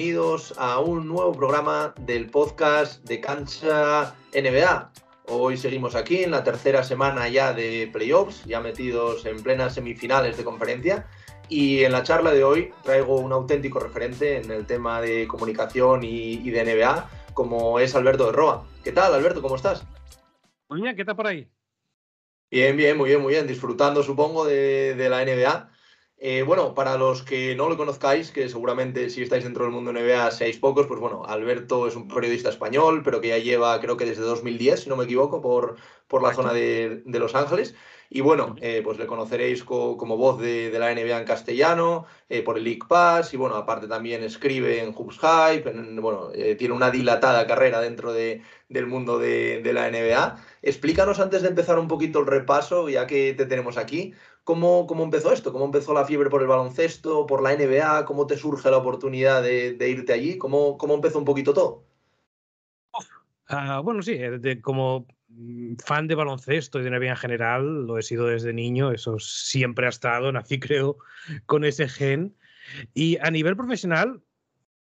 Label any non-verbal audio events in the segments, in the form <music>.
bienvenidos a un nuevo programa del podcast de Cancha NBA. Hoy seguimos aquí en la tercera semana ya de playoffs, ya metidos en plenas semifinales de conferencia. Y en la charla de hoy traigo un auténtico referente en el tema de comunicación y, de NBA, como es Alberto de Roa. ¿Qué tal, Alberto? ¿Cómo estás? Muy bien, ¿qué tal por ahí? Bien, bien, muy bien, muy bien. Disfrutando, supongo, de, de la NBA. Eh, bueno, para los que no lo conozcáis, que seguramente si estáis dentro del mundo NBA seáis pocos, pues bueno, Alberto es un periodista español, pero que ya lleva, creo que desde 2010, si no me equivoco, por, por la zona de, Los Ángeles. Y bueno, eh, pues le conoceréis como voz de, la NBA en castellano, eh, por el League Pass, y bueno, aparte también escribe en Hoops Hype, bueno, tiene una dilatada carrera dentro de, del mundo de, de la NBA. Explícanos antes de empezar un poquito el repaso, ya que te tenemos aquí, ¿Cómo, ¿Cómo, empezó esto? ¿Cómo empezó la fiebre por el baloncesto, por la NBA? ¿Cómo te surge la oportunidad de, irte allí? ¿Cómo, ¿Cómo, empezó un poquito todo? Ah, bueno, sí, eh, como mm, fan de baloncesto y de NBA en general, lo he sido desde niño, eso siempre ha estado, nací <laughs> creo con ese gen. Y a nivel profesional,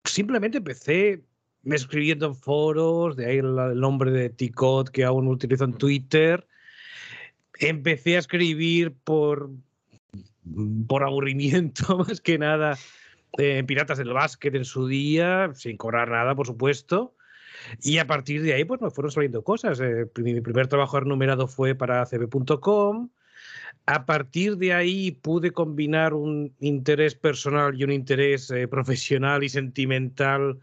simplemente empecé escribiendo en foros, de ahí el, nombre de Ticot que aún utilizo en Twitter, empecé a escribir por, por aburrimiento, <laughs> más que nada, en Piratas del Básquet en su día, sin cobrar nada, por supuesto. Y a partir de ahí, pues me fueron saliendo cosas. Eh, mi primer trabajo remunerado fue para cb.com. A partir de ahí pude combinar un interés personal y un interés eh, profesional y sentimental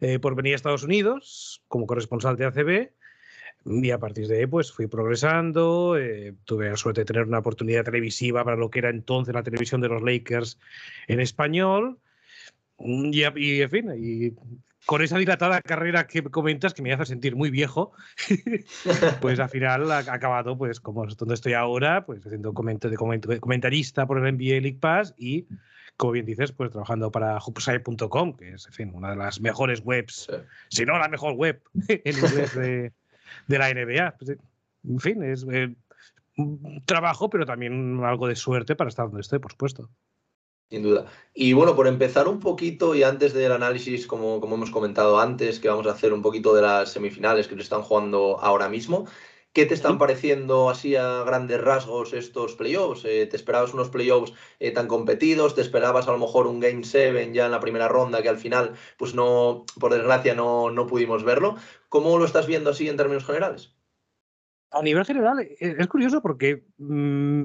eh, por venir a Estados Unidos como corresponsal de ACB. Y a partir de ahí, pues fui progresando. Eh, tuve la suerte de tener una oportunidad televisiva para lo que era entonces la televisión de los Lakers en español. Mm, y, y en fin, y con esa dilatada carrera que comentas, que me hace sentir muy viejo, <laughs> pues al final ha acabado, pues como es donde estoy ahora, pues haciendo de comentarista por el NBA League Pass y, como bien dices, pues trabajando para hoopside.com, que es, en fin, una de las mejores webs, si no la mejor web <laughs> en inglés de, de la NBA. Pues, en fin, es eh, un trabajo, pero también algo de suerte para estar donde esté, por supuesto. Sin duda. Y bueno, por empezar un poquito y antes del análisis, como, como hemos comentado antes, que vamos a hacer un poquito de las semifinales que se están jugando ahora mismo, ¿Qué te están pareciendo así a grandes rasgos estos playoffs? Eh, ¿Te esperabas unos playoffs eh, tan competidos? ¿Te esperabas a lo mejor un Game 7 ya en la primera ronda que al final, pues no, por desgracia, no, no pudimos verlo? ¿Cómo lo estás viendo así en términos generales? A nivel general, eh, es curioso porque mm,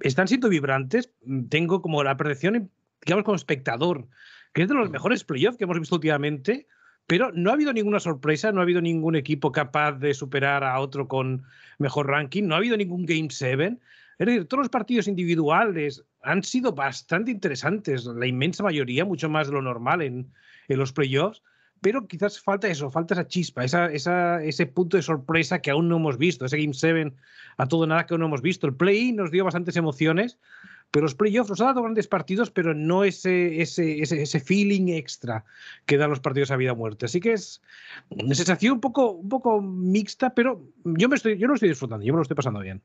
están siendo vibrantes. Tengo como la percepción, digamos, como espectador, que es de los mejores playoffs que hemos visto últimamente pero no ha habido ninguna sorpresa, no ha habido ningún equipo capaz de superar a otro con mejor ranking, no ha habido ningún Game 7. Es decir, todos los partidos individuales han sido bastante interesantes, la inmensa mayoría, mucho más de lo normal en, en los playoffs, pero quizás falta eso, falta esa chispa, esa, ese punto de sorpresa que aún no hemos visto, ese Game 7 a todo nada que aún no hemos visto. El play nos dio bastantes emociones, pero los playoffs nos ha dado grandes partidos, pero no ese, ese, ese, feeling extra que dan los partidos a vida o muerte. Así que es una sensación un poco, un poco mixta, pero yo, me estoy, yo lo estoy disfrutando, yo me lo estoy pasando bien.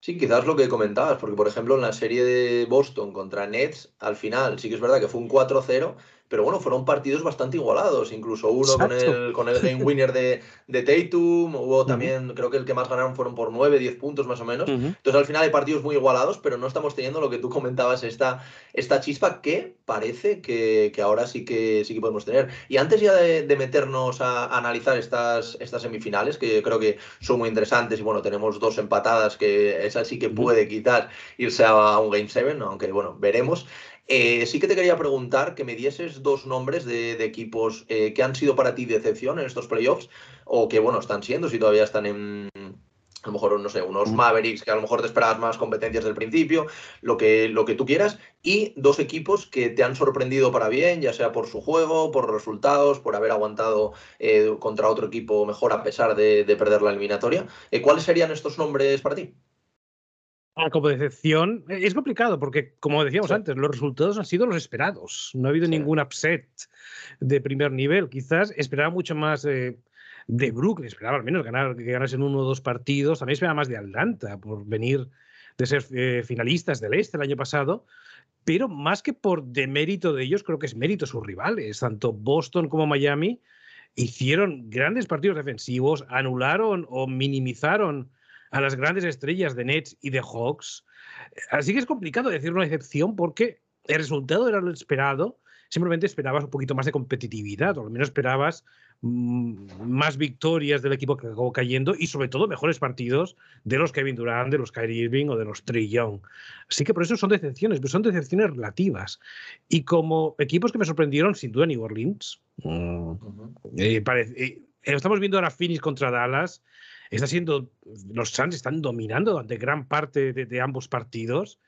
Sí, quizás lo que comentabas, porque por ejemplo en la serie de Boston contra Nets, al final sí que es verdad que fue un 4-0, pero bueno, fueron partidos bastante igualados, incluso uno con el, con el game winner de, de Tatum, hubo también, creo que el que más ganaron fueron por 9, 10 puntos más o menos. Entonces al final hay partidos muy igualados, pero no estamos teniendo lo que tú comentabas, esta, esta chispa que parece que, que ahora sí que, sí que podemos tener. Y antes ya de, meternos a, analizar estas, estas semifinales, que creo que son muy interesantes, y bueno, tenemos dos empatadas, que esa sí que puede quitar irse a un Game 7, aunque bueno, veremos. Eh, sí que te quería preguntar que me dieses dos nombres de, equipos eh, que han sido para ti decepción en estos playoffs o que, bueno, están siendo, si todavía están en, a lo mejor, no sé, unos Mavericks que a lo mejor te esperabas más competencias del principio, lo que, lo que tú quieras, y dos equipos que te han sorprendido para bien, ya sea por su juego, por resultados, por haber aguantado eh, contra otro equipo mejor a pesar de, perder la eliminatoria. ¿Cuáles serían estos nombres para ti? Como decepción, eh, es complicado porque, como decíamos antes, los resultados han sido los esperados. No ha habido ningún upset de primer nivel. Quizás esperaba mucho más de Brooklyn, esperaba al menos ganar, que ganasen uno o dos partidos. También esperaba más de Atlanta por venir de ser eh, finalistas del Este el año pasado, pero más que por demérito de ellos, creo que es mérito de sus rivales, tanto Boston como Miami hicieron grandes partidos defensivos, anularon o minimizaron a las grandes estrellas de Nets y de Hawks. Así que es complicado decir una excepción porque el resultado era lo esperado, simplemente esperabas un poquito más de competitividad, o al menos esperabas mm, más victorias del equipo que acabó cayendo y sobre todo mejores partidos de los Kevin Durant, de los Kyrie Irving o de los Trey Young. Así que por eso son decepciones, pero son decepciones relativas. Y como equipos que me sorprendieron, sin duda New Orleans. Mm, eh, eh, estamos viendo ahora Phoenix contra Dallas. Está siendo, los Suns están dominando durante gran parte de ambos partidos.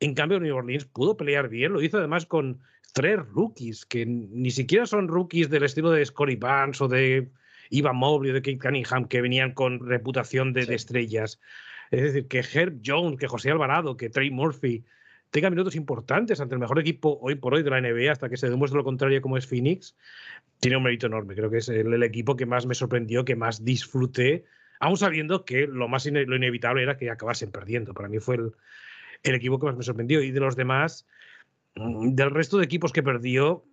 En cambio, New Orleans pudo pelear bien, lo hizo además con tres rookies, que ni siquiera son rookies del estilo de Scotty Barnes o de Ivan Mobley o de Kate Cunningham, que venían con reputación de, estrellas. Es decir, que Herb Jones, que José Alvarado, que Trey Murphy tengan minutos importantes ante el mejor equipo hoy por hoy de la NBA hasta que se demuestre lo contrario como es Phoenix, tiene un mérito enorme. Creo que es el, equipo que más me sorprendió, que más disfruté, aún sabiendo que lo más lo inevitable era que acabasen perdiendo. Para mí fue el, el equipo que más me sorprendió. Y de los demás, mm, del resto de equipos que perdió,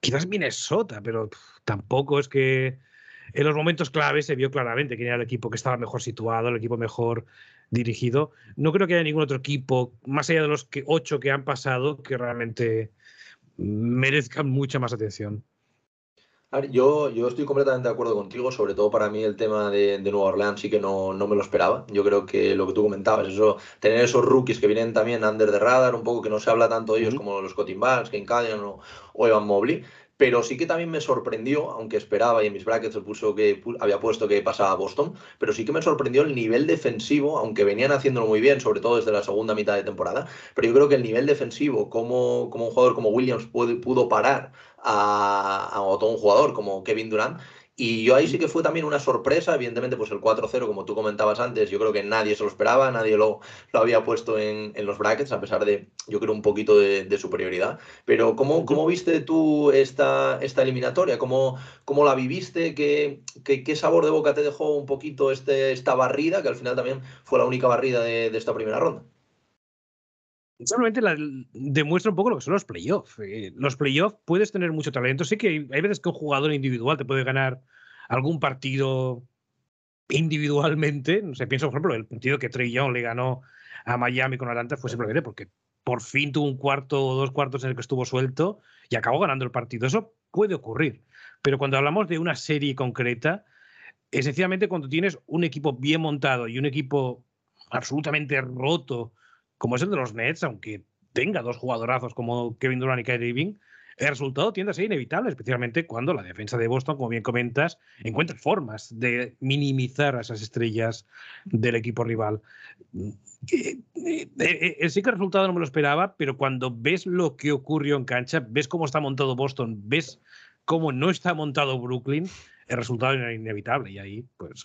quizás Minnesota, pero tampoco es que en los momentos claves se vio claramente quién era el equipo que estaba mejor situado, el equipo mejor dirigido. No creo que haya ningún otro equipo, más allá de los que, ocho que han pasado, que realmente merezcan mucha más atención. Yo, yo estoy completamente de acuerdo contigo, sobre todo para mí el tema de, de Nueva Orleans sí que no, no, me lo esperaba. Yo creo que lo que tú comentabas, eso, tener esos rookies que vienen también under the radar, un poco que no se habla tanto de ellos como los Cotton Barnes, Ken Callian o, o, Evan Mobley, pero sí que también me sorprendió, aunque esperaba y en mis brackets puso que había puesto que pasaba a Boston, pero sí que me sorprendió el nivel defensivo, aunque venían haciéndolo muy bien, sobre todo desde la segunda mitad de temporada, pero yo creo que el nivel defensivo, como, como un jugador como Williams pudo parar a, a, un jugador como Kevin Durant, y yo ahí sí que fue también una sorpresa, evidentemente, pues el 4-0, como tú comentabas antes, yo creo que nadie se lo esperaba, nadie lo, lo había puesto en, en, los brackets, a pesar de, yo creo, un poquito de, superioridad. Pero, ¿cómo, ¿cómo, viste tú esta, esta eliminatoria? ¿Cómo, cómo la viviste? ¿Qué, ¿Qué, qué, sabor de boca te dejó un poquito este, esta barrida, que al final también fue la única barrida de, de esta primera ronda? Simplemente la, demuestra un poco lo que son los playoffs. Eh, los playoffs puedes tener mucho talento. Sí que hay, veces que un jugador individual te puede ganar algún partido individualmente. No sé, pienso, por ejemplo, el partido que Trey Young le ganó a Miami con Atlanta fue simplemente porque por fin tuvo un cuarto o dos cuartos en el que estuvo suelto y acabó ganando el partido. Eso puede ocurrir. Pero cuando hablamos de una serie concreta, esencialmente cuando tienes un equipo bien montado y un equipo absolutamente roto como es el de los Nets, aunque tenga dos jugadorazos como Kevin Durant y Kyrie Irving, el resultado tiende a ser inevitable, especialmente cuando la defensa de Boston, como bien comentas, encuentra formas de minimizar a esas estrellas del equipo rival. Eh, eh, eh, sí que el resultado no me lo esperaba, pero cuando ves lo que ocurrió en cancha, ves cómo está montado Boston, ves cómo no está montado Brooklyn, el resultado era inevitable. Y ahí, pues,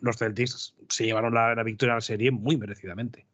los Celtics se llevaron la, la victoria a la serie muy merecidamente.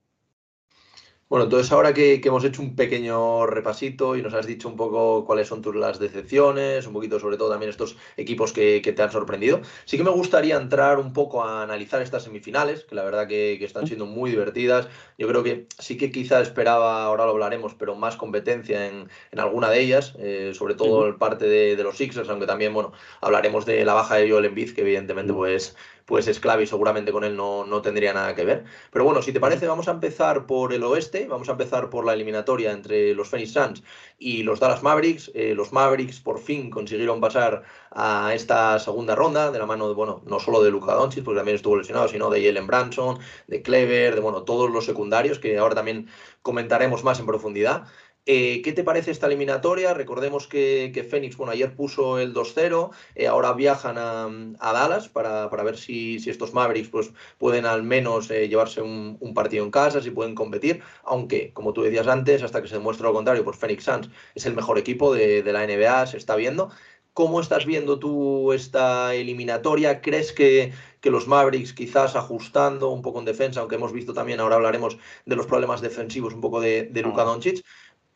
Bueno, entonces ahora que, hemos hecho un pequeño repasito y nos has dicho un poco cuáles son tus las decepciones, un poquito sobre todo también estos equipos que, te han sorprendido, sí que me gustaría entrar un poco a analizar estas semifinales, que la verdad que, están siendo muy divertidas. Yo creo que sí que quizá esperaba, ahora lo hablaremos, pero más competencia en, alguna de ellas, eh, sobre todo en parte de, de, los Sixers, aunque también, bueno, hablaremos de la baja de Joel Embiid, que evidentemente pues pues es clave y seguramente con él no, no, tendría nada que ver. Pero bueno, si te parece, vamos a empezar por el oeste, vamos a empezar por la eliminatoria entre los Phoenix Suns y los Dallas Mavericks. Eh, los Mavericks por fin consiguieron pasar a esta segunda ronda de la mano, de, bueno, no solo de Luka Doncic, porque también estuvo lesionado, sino de Jalen Branson, de Clever, de bueno, todos los secundarios, que ahora también comentaremos más en profundidad. Eh, ¿Qué te parece esta eliminatoria? Recordemos que, que Phoenix, bueno, ayer puso el 2-0, eh, ahora viajan a, Dallas para, ver si, estos Mavericks pues, pueden al menos eh, llevarse un, partido en casa, si pueden competir, aunque, como tú decías antes, hasta que se demuestre lo contrario, pues Phoenix Suns es el mejor equipo de, la NBA, se está viendo. ¿Cómo estás viendo tú esta eliminatoria? ¿Crees que, que, los Mavericks quizás ajustando un poco en defensa, aunque hemos visto también, ahora hablaremos de los problemas defensivos un poco de, de Luka Doncic,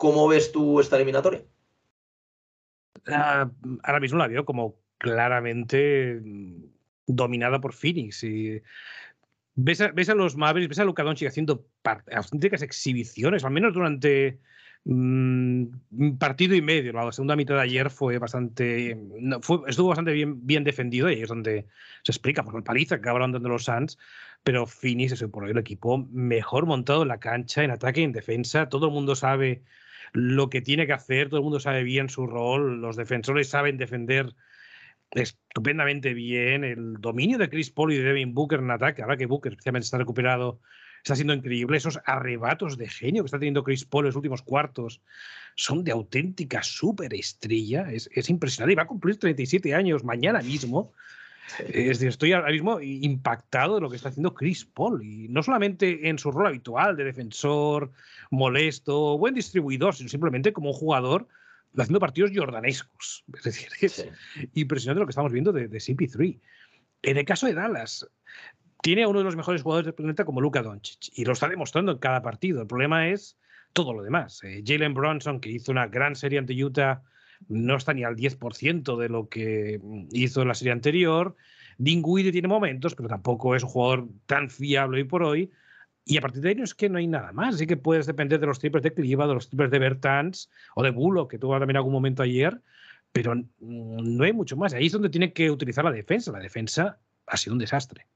¿Cómo ves tú esta eliminatoria? Ah, ahora mismo la veo como claramente dominada por Phoenix. Y ves a, los Mavericks, ves a Luka Doncic haciendo auténticas exhibiciones, al menos durante mm, un partido y medio. La segunda mitad de ayer fue bastante. estuvo bastante bien, bien defendido y ahí es donde se explica por la paliza que acabaron dando los Suns. Pero Phoenix es por hoy el equipo mejor montado en la cancha, en ataque y en defensa. Todo el mundo sabe lo que tiene que hacer, todo el mundo sabe bien su rol, los defensores saben defender estupendamente bien. El dominio de Chris Paul y de Devin Booker en ataque, ahora que Booker especialmente está recuperado, está siendo increíble. Esos arrebatos de genio que está teniendo Chris Paul en los últimos cuartos son de auténtica superestrella. Es, es impresionante. Y va a cumplir 37 años mañana mismo. Es decir, estoy ahora mismo impactado de lo que está haciendo Chris Paul. Y no solamente en su rol habitual de defensor, molesto, buen distribuidor, sino simplemente como un jugador haciendo partidos jordanescos. Es decir, <laughs> es impresionante lo que estamos viendo de, de CP3. En el caso de Dallas, tiene a uno de los mejores jugadores del planeta como Luka Doncic y lo está demostrando en cada partido. El problema es todo lo demás. Eh, Jalen Bronson, que hizo una gran serie ante Utah, no está ni al 10% de lo que hizo en la serie anterior. Dinwiddie tiene momentos, pero tampoco es un jugador tan fiable hoy por hoy. Y a partir de ahí no es que no hay nada más. Así que puedes depender de los triples de Cliva, de los triples de Bertans o de Bulo, que tuvo también algún momento ayer, pero no hay mucho más. Ahí es donde tiene que utilizar la defensa. La defensa ha sido un desastre.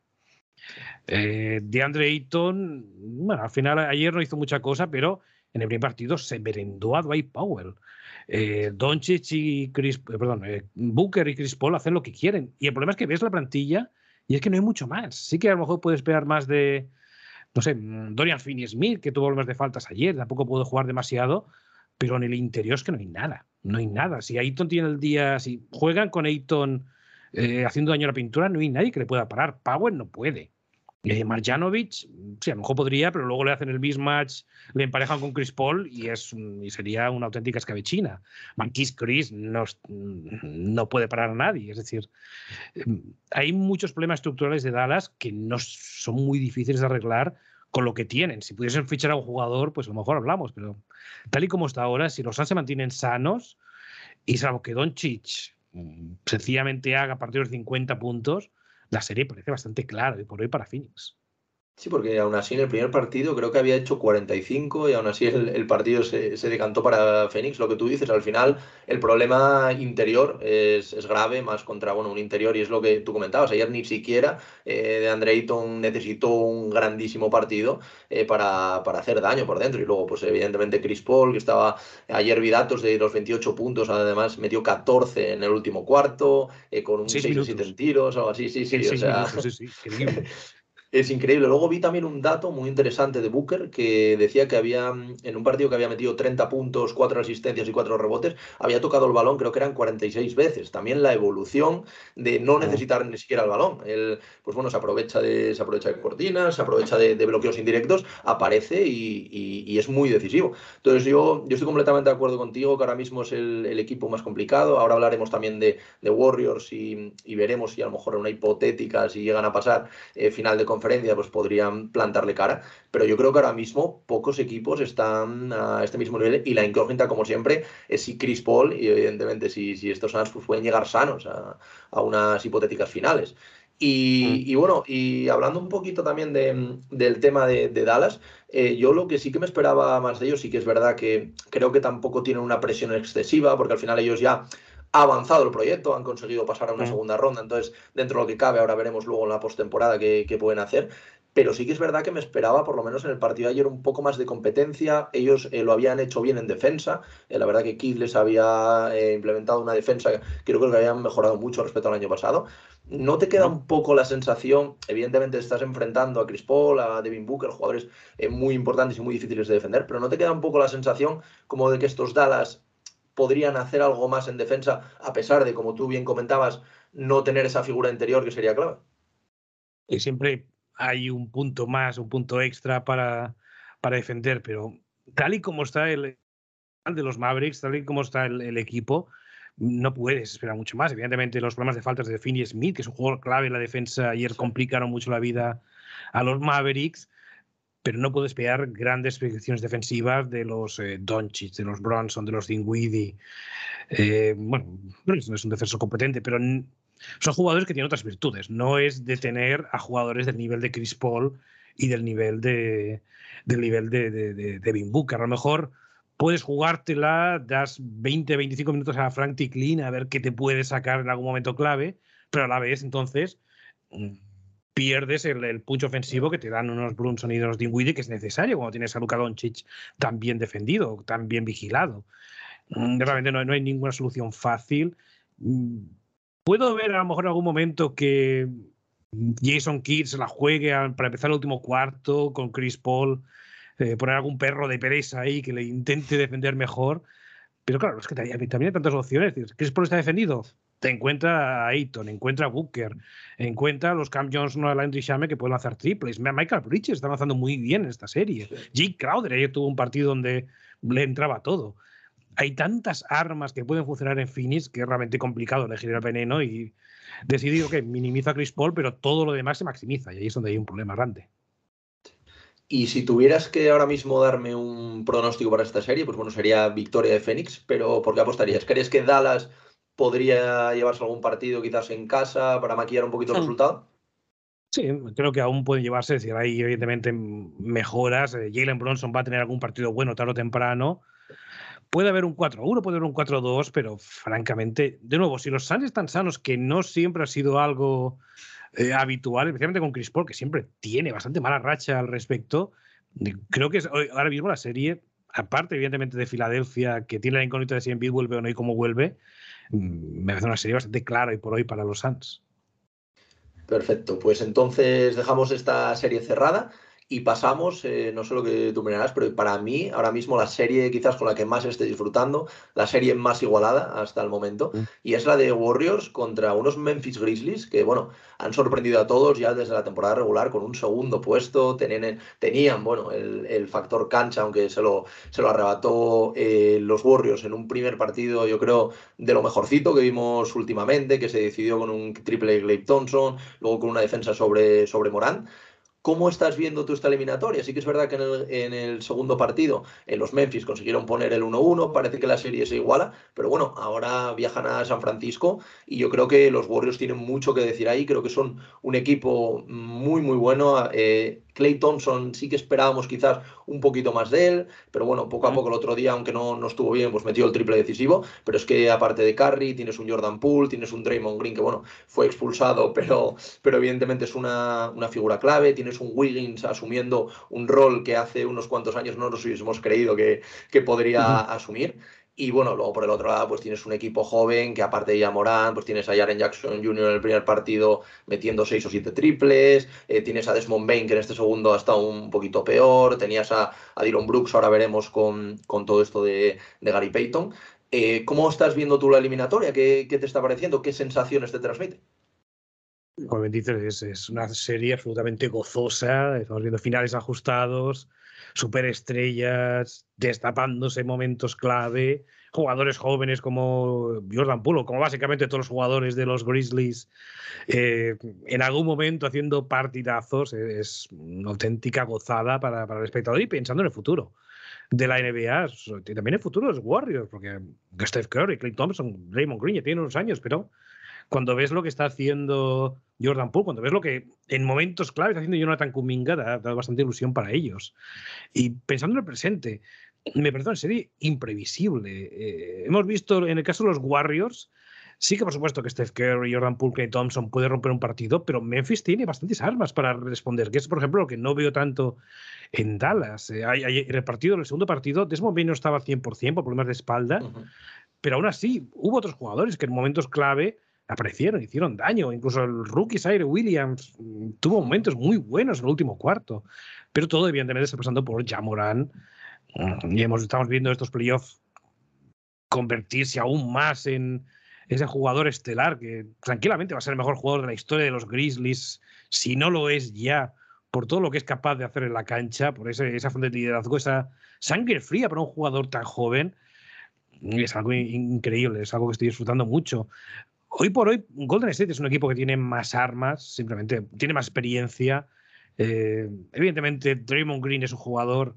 Eh, de Andre Ayton, bueno, al final ayer no hizo mucha cosa, pero en el primer partido se merendó a Dwight Powell. Eh, Doncic y Chris, eh, perdón, eh, Booker y Chris Paul hacen lo que quieren. Y el problema es que ves la plantilla y es que no hay mucho más. Sí que a lo mejor puedes esperar más de, no sé, mm, Dorian Finney-Smith, que tuvo problemas de faltas ayer, tampoco pudo jugar demasiado, pero en el interior es que no hay nada, no hay nada. Si Ayton tiene el día, si juegan con Ayton haciendo daño a la pintura, no hay nadie que le pueda parar. Power no puede. Eh, Marjanovic, sí, a lo mejor podría, pero luego le hacen el mismatch, le emparejan con Chris Paul y, es, y sería una auténtica escabechina. Marquis Chris no, no puede parar a nadie. Es decir, em, hay muchos problemas estructurales de Dallas que no son muy difíciles de arreglar con lo que tienen. Si pudiesen fichar a un jugador, pues a lo mejor hablamos, pero tal y como está ahora, si los Suns se mantienen sanos y salvo que Doncic mm, sencillamente haga a partir de 50 puntos, la serie parece bastante clara y por hoy para Phoenix. Sí, porque aún así en el primer partido creo que había hecho 45 y aún así el, partido se, decantó para Fénix. Lo que tú dices, al final el problema interior es, grave, más contra bueno, un interior y es lo que tú comentabas. Ayer ni siquiera eh, de Andre Ayton necesitó un grandísimo partido eh, para, hacer daño por dentro. Y luego, pues evidentemente Chris Paul, que estaba ayer vidatos de los 28 puntos, además metió 14 en el último cuarto, eh, con un 6 o 7 en tiros, algo así. Sí, sí, o sea... sí, sí, <laughs> Es increíble. Luego vi también un dato muy interesante de Booker que decía que había, en un partido que había metido 30 puntos, 4 asistencias y 4 rebotes, había tocado el balón, creo que eran 46 veces. También la evolución de no necesitar ni siquiera el balón. Él, pues bueno, se aprovecha de, se aprovecha de cortinas, se aprovecha de, bloqueos indirectos, aparece y, es muy decisivo. Entonces yo, yo estoy completamente de acuerdo contigo que ahora mismo es el, equipo más complicado. Ahora hablaremos también de, Warriors y, veremos si a lo mejor en una hipotética, si llegan a pasar eh, final de conferencia, pues podrían plantarle cara. Pero yo creo que ahora mismo pocos equipos están a este mismo nivel y la incógnita, como siempre, es si Chris Paul y evidentemente si, si estos Suns pues, pueden llegar sanos a, unas hipotéticas finales. Y, mm. bueno, y hablando un poquito también del tema de, Dallas, eh, yo lo que sí que me esperaba más de ellos, sí que es verdad que creo que tampoco tienen una presión excesiva, porque al final ellos ya ha avanzado el proyecto, han conseguido pasar a una mm. segunda ronda, entonces dentro de lo que cabe, ahora veremos luego en la postemporada qué, qué pueden hacer. Pero sí que es verdad que me esperaba, por lo menos en el partido de ayer, un poco más de competencia. Ellos eh, lo habían hecho bien en defensa. Eh, la verdad que Keith les había eh, implementado una defensa que creo que habían mejorado mucho respecto al año pasado. ¿No te queda un poco la sensación, evidentemente estás enfrentando a Chris Paul, a Devin Booker, jugadores muy importantes y muy difíciles de defender, pero ¿no te queda un poco la sensación como de que estos Dallas podrían hacer algo más en defensa, a pesar de, como tú bien comentabas, no tener esa figura interior que sería clave. Y siempre hay un punto más, un punto extra para, para defender, pero tal y como está el de los Mavericks, tal y como está el, equipo, no puedes esperar mucho más. Evidentemente, los problemas de faltas de Finney Smith, que es un jugador clave en la defensa, ayer complicaron mucho la vida a los Mavericks pero no puedo esperar grandes predicciones defensivas de los eh, Doncic, de los Bronson, de los Dinwiddie. Eh, bueno, no es un defensor competente, pero son jugadores que tienen otras virtudes. No es de tener a jugadores del nivel de Chris Paul y del nivel de, del nivel de, de, de, Booker. A lo mejor puedes jugártela, das 20, 25 minutos a Frank Ticklin a ver qué te puede sacar en algún momento clave, pero a la vez entonces mm, pierdes el, el punch ofensivo que te dan unos Brunson y unos Dinwiddie que es necesario cuando tienes a Luka Doncic tan bien defendido, tan bien vigilado. Mm, realmente no, no hay ninguna solución fácil. Mm, puedo ver a lo mejor en algún momento que Jason Kidd se la juegue para empezar el último cuarto con Chris Paul, eh, poner algún perro de pereza ahí que le intente defender mejor. Pero claro, es que también hay tantas opciones. Chris Paul está defendido. Te encuentra a Ayton, encuentra a Booker, encuentra a los Cam Johnson o a Landry Shame que pueden lanzar triples. Michael Bridges está avanzando muy bien en esta serie. Jake Crowder ayer tuvo un partido donde le entraba todo. Hay tantas armas que pueden funcionar en Phoenix que es realmente complicado elegir el veneno y decidido que minimiza a Chris Paul, pero todo lo demás se maximiza y ahí es donde hay un problema grande. Y si tuvieras que ahora mismo darme un pronóstico para esta serie, pues bueno, sería victoria de Phoenix, pero ¿por qué apostarías? ¿Crees que Dallas podría llevarse algún partido quizás en casa para maquillar un poquito el hmm. resultado? Sí, creo que aún pueden llevarse, si hay evidentemente mejoras. Eh, Jalen Bronson va a tener algún partido bueno tarde o temprano. Puede haber un 4-1, puede haber un 4-2, pero francamente, de nuevo, si los Suns están sanos, que no siempre ha sido algo eh, habitual, especialmente con Chris Paul, que siempre tiene bastante mala racha al respecto, creo que es, ahora mismo la serie, aparte evidentemente de Filadelfia, que tiene la incógnita de si Embiid vuelve o no y cómo vuelve, me parece una serie bastante clara y por hoy para los Suns. Perfecto, pues entonces dejamos esta serie cerrada. Y pasamos, eh, no sé lo que tú mirarás, pero para mí ahora mismo la serie quizás con la que más estoy disfrutando, la serie más igualada hasta el momento, mm. y es la de Warriors contra unos Memphis Grizzlies que, bueno, han sorprendido a todos ya desde la temporada regular con un segundo puesto, tenían, tenían bueno, el, factor cancha, aunque se lo, se lo arrebató eh, los Warriors en un primer partido, yo creo, de lo mejorcito que vimos últimamente, que se decidió con un triple de Glade Thompson, luego con una defensa sobre, sobre Morán. ¿Cómo estás viendo tú esta eliminatoria? Sí que es verdad que en el, segundo partido en los Memphis consiguieron poner el 1-1, parece que la serie se iguala, pero bueno, ahora viajan a San Francisco y yo creo que los Warriors tienen mucho que decir ahí, creo que son un equipo muy, muy bueno. Eh, Clay Thompson sí que esperábamos quizás un poquito más de él, pero bueno, poco a poco el otro día, aunque no, no estuvo bien, pues metió el triple decisivo, pero es que aparte de Curry, tienes un Jordan Poole, tienes un Draymond Green que bueno, fue expulsado, <laughs> pero, pero evidentemente es una, una figura clave, tienes un Wiggins asumiendo un rol que hace unos cuantos años no nos hubiésemos creído que, que podría asumir. Y bueno, luego por el otro lado, pues tienes un equipo joven que aparte de Morán, pues tienes a Jaren Jackson Jr. en el primer partido metiendo seis o siete triples, eh, tienes a Desmond Bain que en este segundo ha estado un poquito peor, tenías a, a Dylan Brooks, ahora veremos con, con todo esto de, de Gary Payton. Eh, ¿Cómo estás viendo tú la eliminatoria? ¿Qué, ¿Qué, te está pareciendo? ¿Qué sensaciones te transmite? Como dices, es, es una serie absolutamente gozosa, estamos viendo finales ajustados, superestrellas, destapándose momentos clave, jugadores jóvenes como Jordan Pulo, como básicamente todos los jugadores de los Grizzlies, eh, en algún momento haciendo partidazos, es una auténtica gozada para, el espectador y pensando en el futuro de la NBA, y también el futuro de los Warriors, porque Steph Curry, Clay Thompson, Raymond Green ya tienen unos años, pero cuando ves lo que está haciendo Jordan Poole, cuando ves lo que en momentos claves está haciendo Jonathan Kuminga, da, da bastante ilusión para ellos. Y pensando en el presente, me parece una serie imprevisible. Eh, hemos visto en el caso de los Warriors, sí que por supuesto que Steph Curry, Jordan Poole, Clay Thompson puede romper un partido, pero Memphis tiene bastantes armas para responder, que es por ejemplo lo que no veo tanto en Dallas. Eh, en el partido, en el segundo partido, Desmond Bain no estaba 100% por problemas de espalda, pero aún así hubo otros jugadores que en momentos clave aparecieron, hicieron daño. Incluso el rookie Zaire Williams mm, tuvo momentos muy buenos en el último cuarto. Pero todo, evidentemente, está pasando por Jamoran. Mm, y hemos, estamos viendo estos playoffs convertirse aún más en ese jugador estelar que tranquilamente va a ser el mejor jugador de la historia de los Grizzlies, si no lo es ya, por todo lo que es capaz de hacer en la cancha, por ese, esa fuente de liderazgo, esa sangre fría para un jugador tan joven. Es algo increíble, es algo que estoy disfrutando mucho. Hoy por hoy, Golden State es un equipo que tiene más armas, simplemente tiene más experiencia. Eh, evidentemente, Draymond Green es un jugador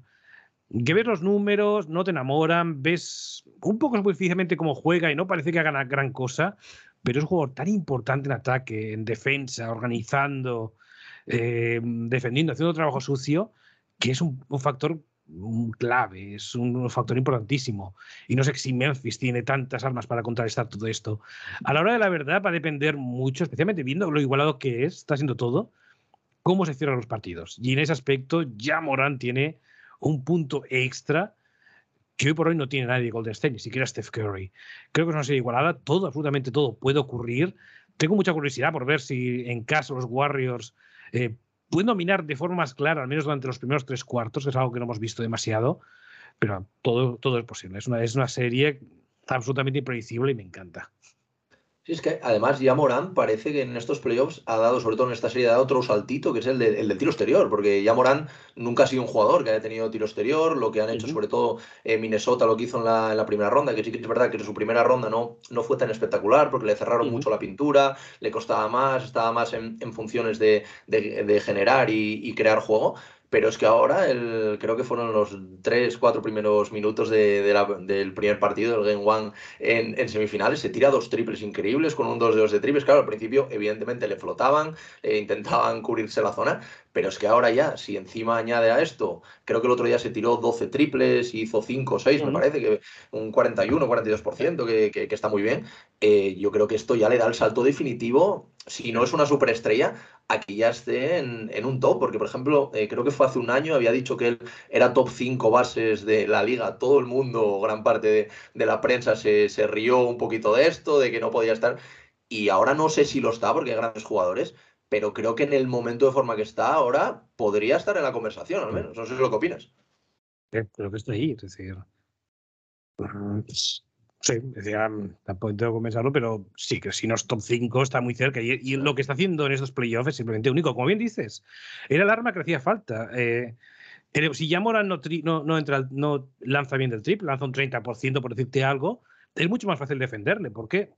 que ves los números, no te enamoran, ves un poco muy difícilmente cómo juega y no parece que haga gran cosa, pero es un jugador tan importante en ataque, en defensa, organizando, eh, defendiendo, haciendo trabajo sucio, que es un, factor clave, es un factor importantísimo. Y no sé si Memphis tiene tantas armas para contrarrestar todo esto. A la hora de la verdad va a depender mucho, especialmente viendo lo igualado que es, está siendo todo, cómo se cierran los partidos. Y en ese aspecto ya Morán tiene un punto extra que hoy por hoy no tiene nadie de Golden State, ni siquiera Steph Curry. Creo que es una serie igualada, todo, absolutamente todo puede ocurrir. Tengo mucha curiosidad por ver si en caso los Warriors eh, pueden dominar de forma más clara, al menos durante los primeros tres cuartos, que es algo que no hemos visto demasiado, pero todo, todo es posible. Es una, es una serie absolutamente impredecible y me encanta. Sí, es que además ya Morán parece que en estos playoffs ha dado, sobre todo en esta serie, ha dado otro saltito, que es el, del tiro exterior, porque ya Morán nunca ha sido un jugador que haya tenido tiro exterior, lo que han hecho sobre todo en Minnesota, lo que hizo en la, primera ronda, que sí que es verdad que en su primera ronda no, no fue tan espectacular, porque le cerraron mucho la pintura, le costaba más, estaba más en, funciones de, generar y crear juego, pero es que ahora, el, creo que fueron los tres, cuatro primeros minutos de, del primer partido del Game One en, semifinales, se tira dos triples increíbles con un 2 de 2 de triples. Claro, al principio, evidentemente, le flotaban, e intentaban cubrirse la zona, pero es que ahora ya, si encima añade a esto, creo que el otro día se tiró 12 triples, hizo 5 o 6, me parece, que un 41, 42%, que, que, que está muy bien. Eh, yo creo que esto ya le da el salto definitivo, si no es una superestrella, aquí ya esté en, un top, porque por ejemplo, eh, creo que fue hace un año, había dicho que él era top 5 bases de la liga, todo el mundo, gran parte de, la prensa se, se rió un poquito de esto, de que no podía estar, y ahora no sé si lo está, porque hay grandes jugadores, pero creo que en el momento de forma que está ahora podría estar en la conversación, al menos. No sé lo que opinas. creo que estoy ahí, es decir. Mm, sí, tampoco tengo que comenzarlo, pero sí que si no es top 5 está muy cerca. Y, lo que está haciendo en estos playoffs es simplemente único. Como bien dices, era el arma que hacía falta. Eh, si ya Moran no, no, entra, no lanza bien del triple, lanza un 30% por decirte algo, es mucho más fácil defenderle. ¿Por qué?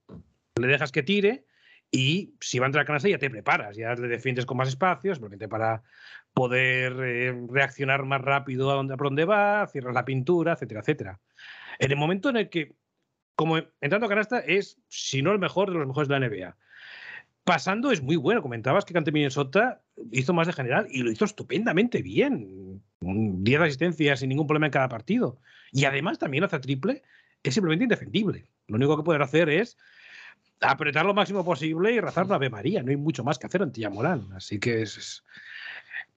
Le dejas que tire y si va a entrar a canasta ya te preparas, ya le defiendes con más espacios, simplemente para poder eh, reaccionar más rápido a donde, a dónde va, cierras la pintura, etcétera, etcétera. En el momento en el que, como entrando a canasta, es, si no el mejor, de los mejores de la NBA. Pasando es muy bueno. Comentabas que Cante Minnesota hizo más de general y lo hizo estupendamente bien. 10 asistencias sin ningún problema en cada partido. Y además también hace triple. Es simplemente indefendible. Lo único que puede hacer es apretar lo máximo posible y rezar una Ave María. No hay mucho más que hacer ante Yamorán. Así que es,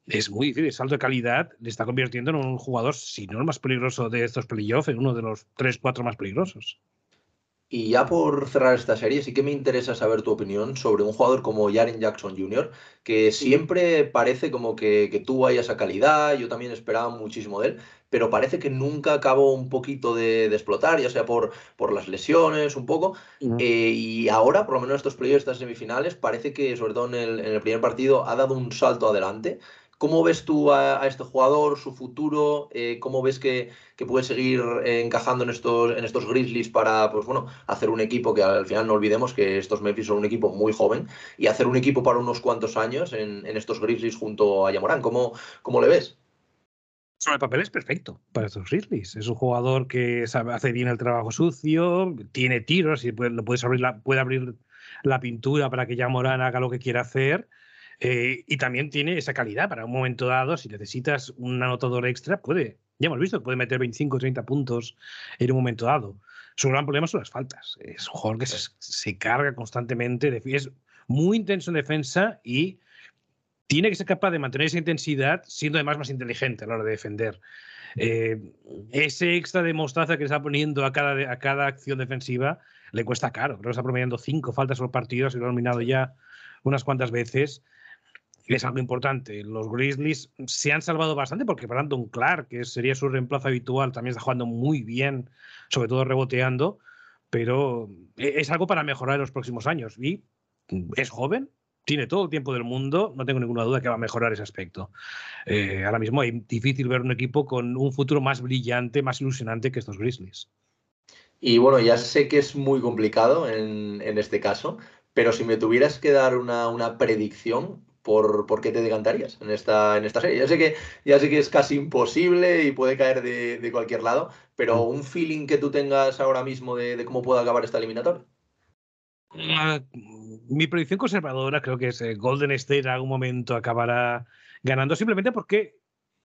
es, muy difícil. El salto de calidad le está convirtiendo en un jugador, si no el más peligroso de estos playoffs, en uno de los 3-4 más peligrosos. Y ya por cerrar esta serie, sí que me interesa saber tu opinión sobre un jugador como Jaren Jackson Jr., que siempre parece como que, que tuvo ahí esa calidad, yo también esperaba muchísimo de él, pero parece que nunca acabó un poquito de, explotar, ya sea por, por las lesiones, un poco. Eh, y ahora, por lo menos estos playoffs, estas semifinales, parece que, sobre todo en el, en el primer partido, ha dado un salto adelante. ¿Cómo ves tú a, este jugador, su futuro? Eh, ¿Cómo ves que, puede seguir encajando en estos, en estos Grizzlies para pues, bueno, hacer un equipo que al final no olvidemos que estos Memphis son un equipo muy joven y hacer un equipo para unos cuantos años en, estos Grizzlies junto a Yamorán? ¿Cómo, cómo le ves? Sobre el papel es perfecto para estos Grizzlies. Es un jugador que sabe, hace bien el trabajo sucio, tiene tiros y puede, puedes abrir la, puede abrir la pintura para que Yamorán haga lo que quiera hacer eh, y también tiene esa calidad para un momento dado, si necesitas un anotador extra, puede, ya hemos visto, puede meter 25 o 30 puntos en un momento dado. Su gran problema son las faltas. Es un jugador que se, carga constantemente, es muy intenso en defensa y tiene que ser capaz de mantener esa intensidad siendo además más inteligente a la hora de defender. Eh, ese extra de mostaza que está poniendo a cada, a cada acción defensiva le cuesta caro. Creo que está promediando cinco faltas por partido, se lo ha nominado ya unas cuantas veces es algo importante. Los Grizzlies se han salvado bastante porque Brandon Clark, que sería su reemplazo habitual, también está jugando muy bien, sobre todo reboteando, pero e-, es algo para mejorar en los próximos años. Y es joven, tiene todo el tiempo del mundo, no tengo ninguna duda que va a mejorar ese aspecto. Eh, ahora mismo es difícil ver un equipo con un futuro más brillante, más ilusionante que estos Grizzlies. Y bueno, ya sé que es muy complicado en, este caso, pero si me tuvieras que dar una, una predicción, por, qué te decantarías en esta, en esta serie. Ya sé, que, ya sé que es casi imposible y puede caer de, cualquier lado, pero mm. un feeling que tú tengas ahora mismo de, cómo puede acabar esta eliminatoria. Mi predicción conservadora creo que es eh, Golden State en algún momento acabará ganando simplemente porque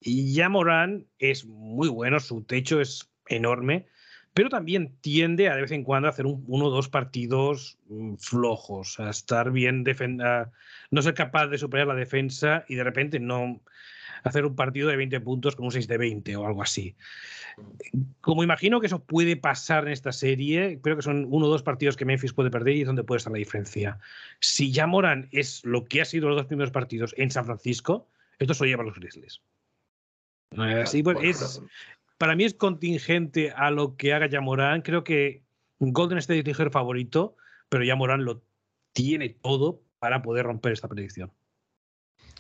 ya Morán es muy bueno, su techo es enorme, pero también tiende a de vez en cuando a hacer uno o dos partidos mm, flojos, a estar bien, a no ser capaz de superar la defensa y de repente no hacer un partido de 20 puntos con un 6 de 20 o algo así. Como imagino que eso puede pasar en esta serie, creo que son uno o dos partidos que Memphis puede perder y es donde puede estar la diferencia. Si ya Moran es lo que ha sido los dos primeros partidos en San Francisco, esto se lo lleva a los Grizzlies. Así, pues, es, para mí es contingente a lo que haga Yamorán. Creo que Golden State es el favorito, pero Yamorán lo tiene todo para poder romper esta predicción.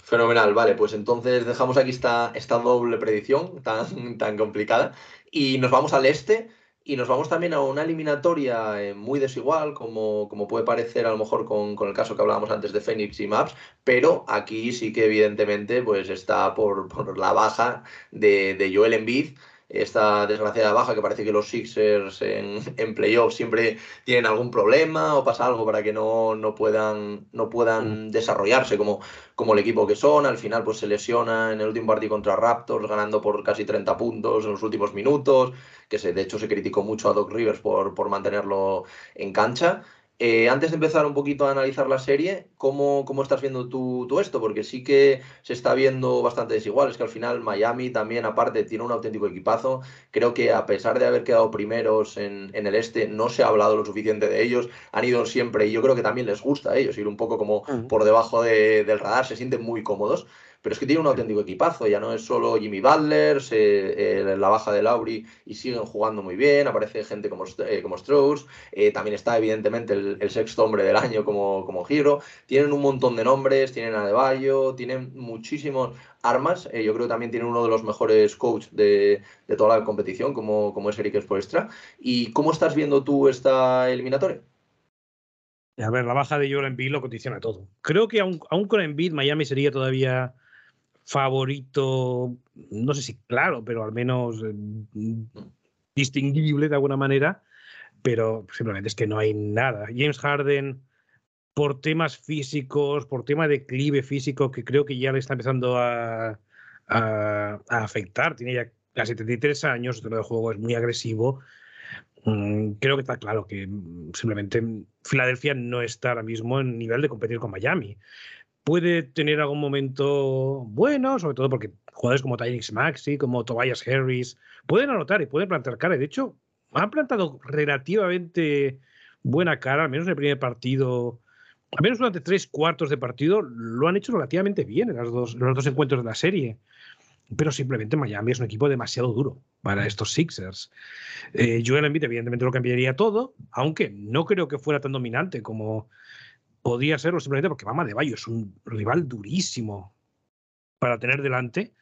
Fenomenal, vale, pues entonces dejamos aquí esta, esta doble predicción tan, tan complicada y nos vamos al este y nos vamos también a una eliminatoria eh, muy desigual, como, como puede parecer a lo mejor con, con, el caso que hablábamos antes de Phoenix y Maps, pero aquí sí que evidentemente pues está por, por la baja de, de Joel Embiid esta desgraciada baja que parece que los Sixers en, <laughs> en playoffs siempre tienen algún problema o pasa algo para que no, no puedan, no puedan mm. desarrollarse como, como el equipo que son. Al final pues se lesiona en el último partido contra Raptors ganando por casi 30 puntos en los últimos minutos, que se, de hecho se criticó mucho a Doc Rivers por, por mantenerlo en cancha. Eh, antes de empezar un poquito a analizar la serie, ¿cómo, cómo estás viendo tú, esto? Porque sí que se está viendo bastante desigual. Es que al final Miami también, aparte, tiene un auténtico equipazo. Creo que a pesar de haber quedado primeros en, en, el este, no se ha hablado lo suficiente de ellos. Han ido siempre, y yo creo que también les gusta a ellos ir un poco como por debajo del radar, se sienten muy cómodos pero es que tiene un auténtico equipazo, ya no es solo Jimmy Butler, eh, la baja de Lauri y siguen jugando muy bien, aparece gente como, eh, como Strauss, eh, también está evidentemente el, sexto hombre del año como, como Giro, tienen un montón de nombres, tienen a De tienen muchísimos armas, yo creo que también tienen uno de los mejores coaches de, toda la competición como, como es Eric Spoelstra. ¿Y cómo estás viendo tú esta eliminatoria? A ver, la baja de Joel Embiid lo condiciona todo. Creo que aún, aún con Embiid Miami sería todavía favorito, no sé si claro, pero al menos eh, distinguible de alguna manera, pero simplemente es que no hay nada. James Harden, por temas físicos, por tema de clive físico, que creo que ya le está empezando a, a, afectar, tiene ya casi 73 años, el juego es muy agresivo. Mm, creo que está claro que mm, simplemente Filadelfia no está ahora mismo en nivel de competir con Miami puede tener algún momento bueno, sobre todo porque jugadores como Tyrese Maxi, como Tobias Harris, pueden anotar y pueden plantar cara. De hecho, han plantado relativamente buena cara, al menos en el primer partido, al menos durante tres cuartos de partido, lo han hecho relativamente bien en, los dos encuentros de la serie. Pero simplemente Miami es un equipo demasiado duro para estos Sixers. Eh, Joel Embiid evidentemente lo cambiaría todo, aunque no creo que fuera tan dominante como podía serlo simplemente porque Mama de Bayo es un rival durísimo para tener delante,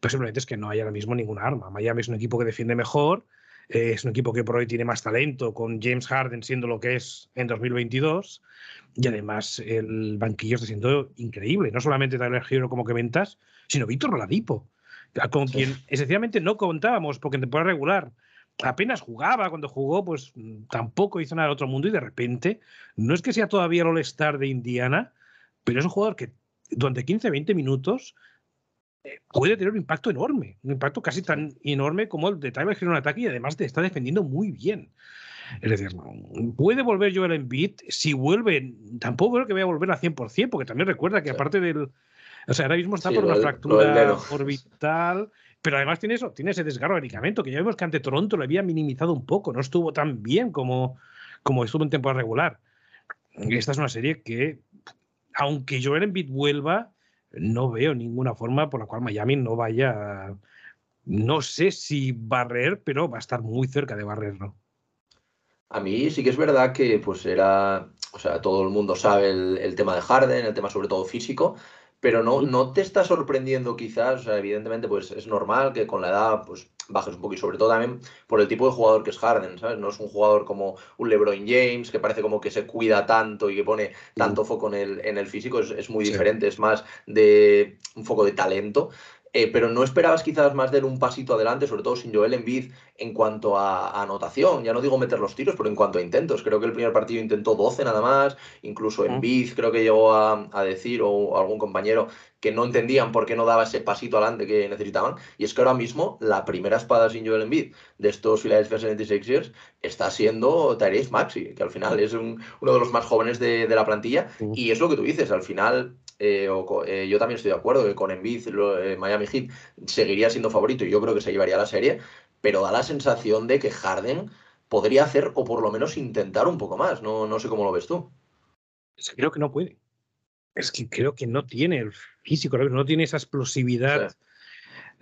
pero simplemente es que no hay ahora mismo ninguna arma. Miami es un equipo que defiende mejor, eh, es un equipo que por hoy tiene más talento, con James Harden siendo lo que es en 2022, y además el banquillo está siendo increíble. No solamente Tyler Hero como que ventas, sino Víctor Oladipo, con quien esencialmente no contábamos porque en temporada regular apenas jugaba, cuando jugó, pues tampoco hizo nada del otro mundo y de repente, no es que sea todavía el All-Star de Indiana, pero es un jugador que durante 15, 20 minutos eh, puede tener un impacto enorme, un impacto casi tan enorme como el de Tyler en ataque y además te está defendiendo muy bien. Es decir, puede volver Joel Embiid, si vuelve, tampoco creo que vaya a volver al 100%, porque también recuerda que aparte del... O sea, ahora mismo está por una fractura orbital pero además tiene eso, tiene ese desgarro de medicamento, que ya vemos que ante Toronto lo había minimizado un poco, no estuvo tan bien como, como estuvo en temporada regular. Esta es una serie que, aunque Joel Embiid vuelva, no veo ninguna forma por la cual Miami no vaya, no sé si barrer, pero va a estar muy cerca de barrerlo. A mí sí que es verdad que pues era, o sea, todo el mundo sabe el, el tema de Harden, el tema sobre todo físico, pero no, no te está sorprendiendo quizás, o sea, evidentemente pues es normal que con la edad pues bajes un poco y sobre todo también por el tipo de jugador que es Harden, ¿sabes? No es un jugador como un LeBron James que parece como que se cuida tanto y que pone tanto foco en el, en el físico, es, muy diferente, es más de un foco de talento. Eh, pero no esperabas quizás más de un pasito adelante, sobre todo sin Joel Embiid en cuanto a, anotación. Ya no digo meter los tiros, pero en cuanto a intentos. Creo que el primer partido intentó 12 nada más, incluso Embiid creo que llegó a, a decir, o algún compañero, que no entendían por qué no daba ese pasito adelante que necesitaban. Y es que ahora mismo la primera espada sin Joel Embiid de estos Philadelphia 76ers está siendo Tyrese Maxi, que al final es uno de los más jóvenes de, la plantilla. Y es lo que tú dices, al final eh, eh, yo también estoy de acuerdo que con Embiid eh, Miami Heat seguiría siendo favorito y yo creo que se llevaría la serie, pero da la sensación de que Harden podría hacer o por lo menos intentar un poco más. No, no sé cómo lo ves tú. Creo que no puede es que creo que no tiene el físico, no tiene esa explosividad.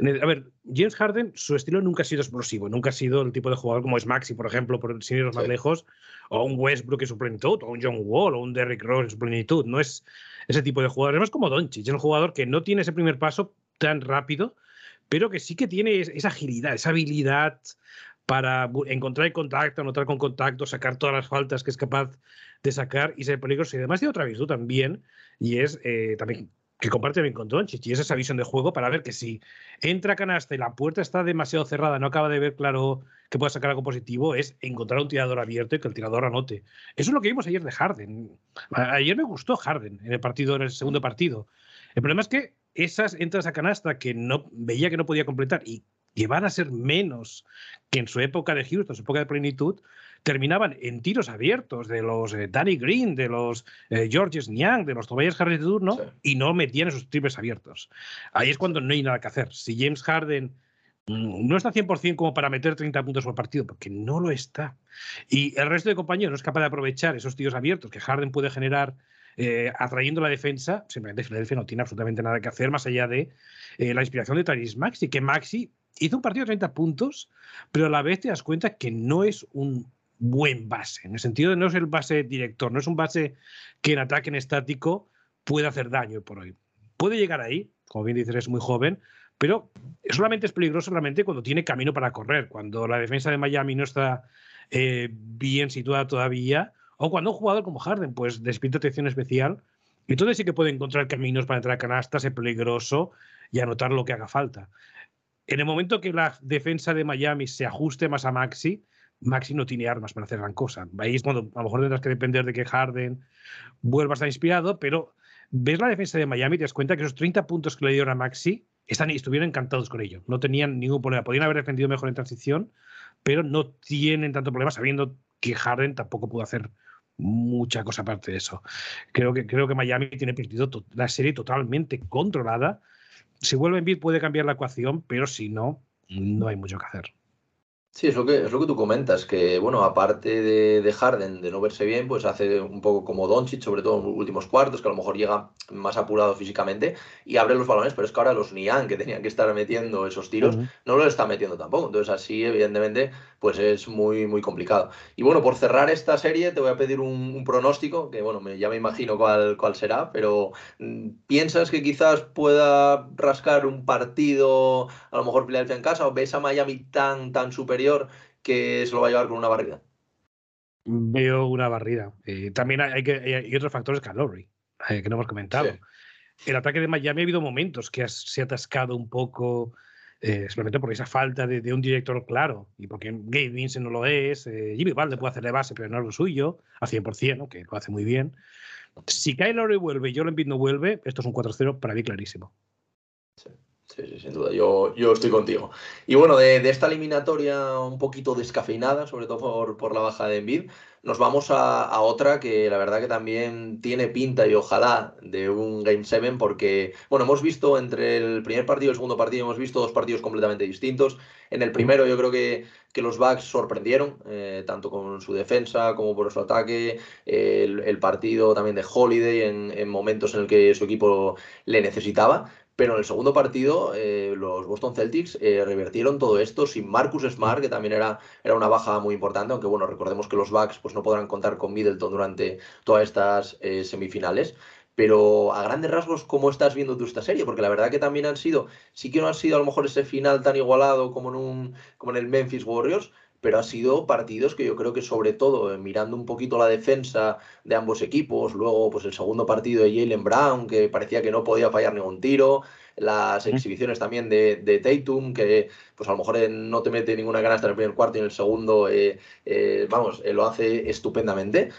A ver, James Harden, su estilo nunca ha sido explosivo, nunca ha sido el tipo de jugador como es Maxi, por ejemplo, por sin ir más lejos, o un Westbrook en su plenitud, o un John Wall, o un Derrick Rose en su plenitud. No es ese tipo de jugador. Es más como Doncic, es un jugador que no tiene ese primer paso tan rápido, pero que sí que tiene esa agilidad, esa habilidad para encontrar el contacto, anotar con contacto, sacar todas las faltas que es capaz de sacar y ser peligroso. Y además tiene otra virtud también, y es eh, también que comparte bien con Doncic, y es esa visión de juego para ver que si entra canasta y la puerta está demasiado cerrada, no acaba de ver claro que pueda sacar algo positivo, es encontrar un tirador abierto y que el tirador anote. Eso es lo que vimos ayer de Harden. Ayer me gustó Harden en el partido, en el segundo partido. El problema es que esas entras a canasta que no veía que no podía completar y que van a ser menos que en su época de Houston, su época de plenitud, terminaban en tiros abiertos de los eh, Danny Green, de los eh, Georges Niang, de los Tobias Harris de turno y no metían esos triples abiertos. Ahí es cuando no hay nada que hacer. Si James Harden mm, no está 100% como para meter 30 puntos por partido, porque no lo está. Y el resto de compañeros no es capaz de aprovechar esos tiros abiertos que Harden puede generar eh, atrayendo la defensa. Simplemente Philadelphia no tiene absolutamente nada que hacer más allá de la inspiración de Tyrese Maxi, que Maxi hizo un partido de 30 puntos, pero a la vez te das cuenta que no es un buen base, en el sentido de no es el base director, no es un base que en ataque en estático puede hacer daño por hoy. Puede llegar ahí, como bien dices, es muy joven, pero solamente es peligroso realmente cuando tiene camino para correr, cuando la defensa de Miami no está eh, bien situada todavía, o cuando un jugador como Harden pues despierta atención especial, entonces sí que puede encontrar caminos para entrar a canasta, ser peligroso y anotar lo que haga falta. En el momento que la defensa de Miami se ajuste más a Maxi, Maxi no tiene armas para hacer gran cosa. Ahí es cuando a lo mejor tendrás que depender de que Harden vuelva a estar inspirado, pero ves la defensa de Miami y te das cuenta que esos 30 puntos que le dieron a Maxi están, estuvieron encantados con ello. No tenían ningún problema. Podían haber defendido mejor en transición, pero no tienen tanto problema sabiendo que Harden tampoco pudo hacer mucha cosa aparte de eso. Creo que, creo que Miami tiene perdido la serie totalmente controlada. Si vuelve en beat puede cambiar la ecuación, pero si no, no hay mucho que hacer. Sí, es lo que, es lo que tú comentas, que bueno, aparte de, de, Harden, de no verse bien, pues hace un poco como Doncic, sobre todo en los últimos cuartos, que a lo mejor llega más apurado físicamente y abre los balones, pero es que ahora los Nian, que tenían que estar metiendo esos tiros, no lo está metiendo tampoco. Entonces así, evidentemente, pues es muy, muy complicado. Y bueno, por cerrar esta serie, te voy a pedir un, pronóstico, que bueno, me, ya me imagino cuál, cuál será, pero mm, ¿piensas que quizás pueda rascar un partido, a lo mejor Philadelphia en casa, o ves a Miami tan, tan superior? Que se lo va a llevar con una barrida. Veo una barrida. Eh, también hay, que, hay, otros factores que eh, que no hemos comentado. El ataque de Miami ha habido momentos que se ha atascado un poco, eh, simplemente por esa falta de, un director claro, y porque Gabe Vincent no lo es, Jimmy Valde puede hacer de base, pero no es lo suyo, a 100%, que lo hace muy bien. Si Kyle Lowry vuelve y Joel Embiid no vuelve, esto es un 4-0 para mí clarísimo. Sí. Sí, sí, sin duda, yo, yo estoy contigo. Y bueno, de, esta eliminatoria un poquito descafeinada, sobre todo por, por la baja de Envid, nos vamos a, otra que la verdad que también tiene pinta y ojalá de un Game 7 porque, bueno, hemos visto entre el primer partido y el segundo partido, hemos visto dos partidos completamente distintos. En el primero yo creo que, que los Bucks sorprendieron, eh, tanto con su defensa como por su ataque, el, partido también de Holiday en, en momentos en el que su equipo le necesitaba. Pero en el segundo partido, eh, los Boston Celtics eh, revertieron todo esto sin Marcus Smart, que también era, era una baja muy importante, aunque bueno, recordemos que los Bucks pues, no podrán contar con Middleton durante todas estas eh, semifinales. Pero a grandes rasgos, ¿cómo estás viendo tú esta serie? Porque la verdad que también han sido, sí que no han sido a lo mejor ese final tan igualado como en, un, como en el Memphis Warriors, pero ha sido partidos que yo creo que sobre todo eh, mirando un poquito la defensa de ambos equipos, luego pues el segundo partido de Jalen Brown, que parecía que no podía fallar ningún tiro, las exhibiciones también de, de, Tatum, que pues a lo mejor eh, no te mete ninguna canasta en el primer cuarto y en el segundo, eh, vamos, lo hace estupendamente.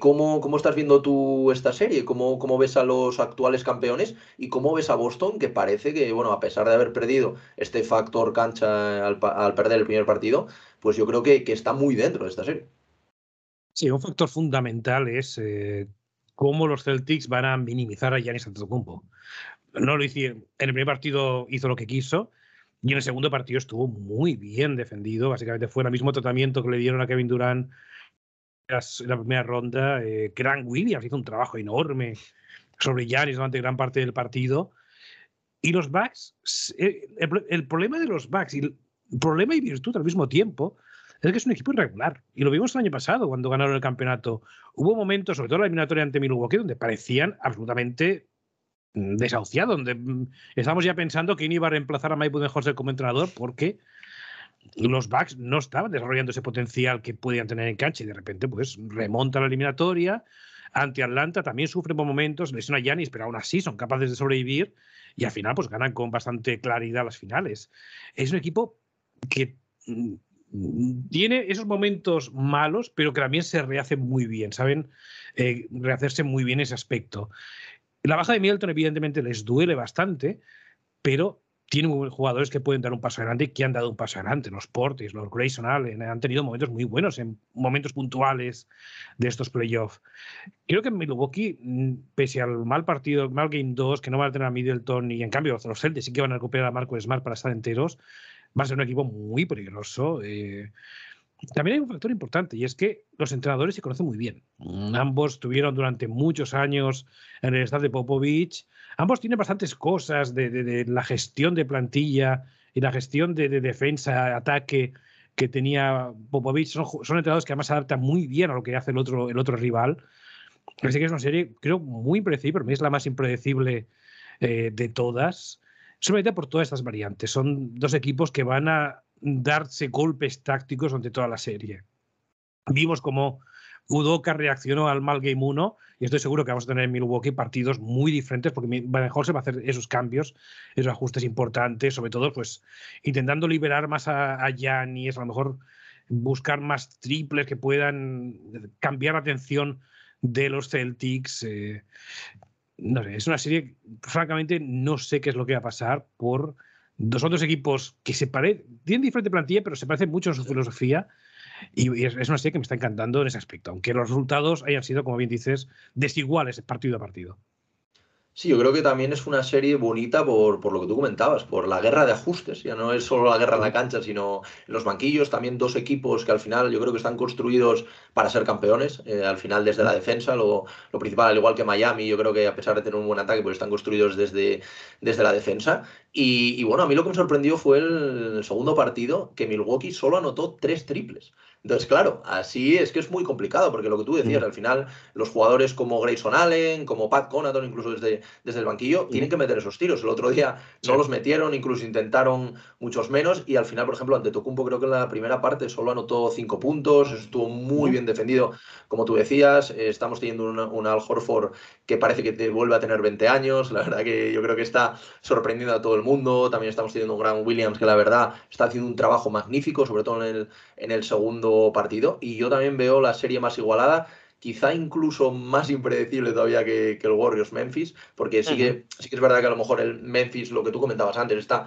¿Cómo, ¿cómo, estás viendo tú esta serie? ¿Cómo, ¿Cómo, ves a los actuales campeones? ¿Y cómo ves a Boston, que parece que, bueno, a pesar de haber perdido este factor cancha al, al perder el primer partido, pues yo creo que, está muy dentro de esta serie. Sí, un factor fundamental es eh, cómo los Celtics van a minimizar a Giannis Antetokounmpo. No lo hicieron. En el primer partido hizo lo que quiso y en el segundo partido estuvo muy bien defendido. Básicamente fue el mismo tratamiento que le dieron a Kevin Durant la primera ronda. Eh, Grant Williams hizo un trabajo enorme sobre Giannis durante gran parte del partido. Y los Bucks, eh, el, el, problema de los Bucks y problema y virtud al mismo tiempo es que es un equipo irregular. Y lo vimos el año pasado cuando ganaron el campeonato. Hubo momentos, sobre todo la eliminatoria ante Milwaukee, donde parecían absolutamente mm, desahuciados, donde mm, estábamos ya pensando quién iba a reemplazar a Mike Budenholzer como entrenador porque los Bucks no estaban desarrollando ese potencial que podían tener en cancha y de repente pues remonta la eliminatoria. Ante Atlanta también sufren por momentos, lesiona a Yanis, pero aún así son capaces de sobrevivir y al final pues ganan con bastante claridad las finales. Es un equipo que mm, tiene esos momentos malos, pero que también se rehace muy bien, ¿saben? Eh, rehacerse muy bien ese aspecto. La baja de Milton, evidentemente, les duele bastante, pero tienen jugadores que pueden dar un paso adelante y que han dado un paso adelante. Los Portis, los Grayson Allen han tenido momentos muy buenos en momentos puntuales de estos playoffs. Creo que Milwaukee, mm, pese al mal partido, mal game 2, que no van a tener a Middleton y en cambio los Celtics sí que van a recuperar a Marco Smart para estar enteros, va a ser un equipo muy peligroso. Eh. También hay un factor importante y es que los entrenadores se conocen muy bien. Mm, ambos estuvieron durante muchos años en el staff de Popovich. Ambos tienen bastantes cosas de, la gestión de plantilla y la gestión de, defensa, ataque que tenía Popovich. Son, entrenadores que además se adaptan muy bien a lo que hace el otro, el otro rival. Así que es una serie, creo, muy impredecible. Para mí es la más impredecible eh, de todas solamente por todas estas variantes. Son dos equipos que van a darse golpes tácticos durante toda la serie. Vimos cómo Udoka reaccionó al mal Game 1 y estoy seguro que vamos a tener en Milwaukee partidos muy diferentes porque mejor se va a hacer esos cambios, esos ajustes importantes, sobre todo pues intentando liberar más a, a Giannis, a lo mejor buscar más triples que puedan cambiar la atención de los Celtics. Eh, no sé, es una serie, francamente, no sé qué es lo que va a pasar por dos otros equipos que se parecen, tienen diferente plantilla, pero se parecen mucho en su filosofía. Y es, una serie que me está encantando en ese aspecto, aunque los resultados hayan sido, como bien dices, desiguales partido a partido. Sí, yo creo que también es una serie bonita por, por, lo que tú comentabas, por la guerra de ajustes. Ya no es solo la guerra en la cancha, sino en los banquillos. También dos equipos que al final yo creo que están construidos para ser campeones. Eh, al final desde la defensa, lo, lo, principal, al igual que Miami, yo creo que a pesar de tener un buen ataque, pues están construidos desde, desde la defensa. Y, y bueno, a mí lo que me sorprendió fue el, el segundo partido, que Milwaukee solo anotó tres triples. Entonces, claro, así es que es muy complicado, porque lo que tú decías, mm. al final, los jugadores como Grayson Allen, como Pat Conaton, incluso desde, desde el banquillo, mm. tienen que meter esos tiros. El otro día no los metieron, incluso intentaron muchos menos, y al final, por ejemplo, ante Tocumpo, creo que en la primera parte solo anotó cinco puntos, estuvo muy mm. bien defendido, como tú decías. Eh, estamos teniendo un, Al Horford que parece que te vuelve a tener 20 años, la verdad que yo creo que está sorprendiendo a todo el mundo. También estamos teniendo un gran Williams que, la verdad, está haciendo un trabajo magnífico, sobre todo en el, en el segundo partido. Y yo también veo la serie más igualada, quizá incluso más impredecible todavía que, el Warriors Memphis, porque sí, que, sí que es verdad que a lo mejor el Memphis, lo que tú comentabas antes, está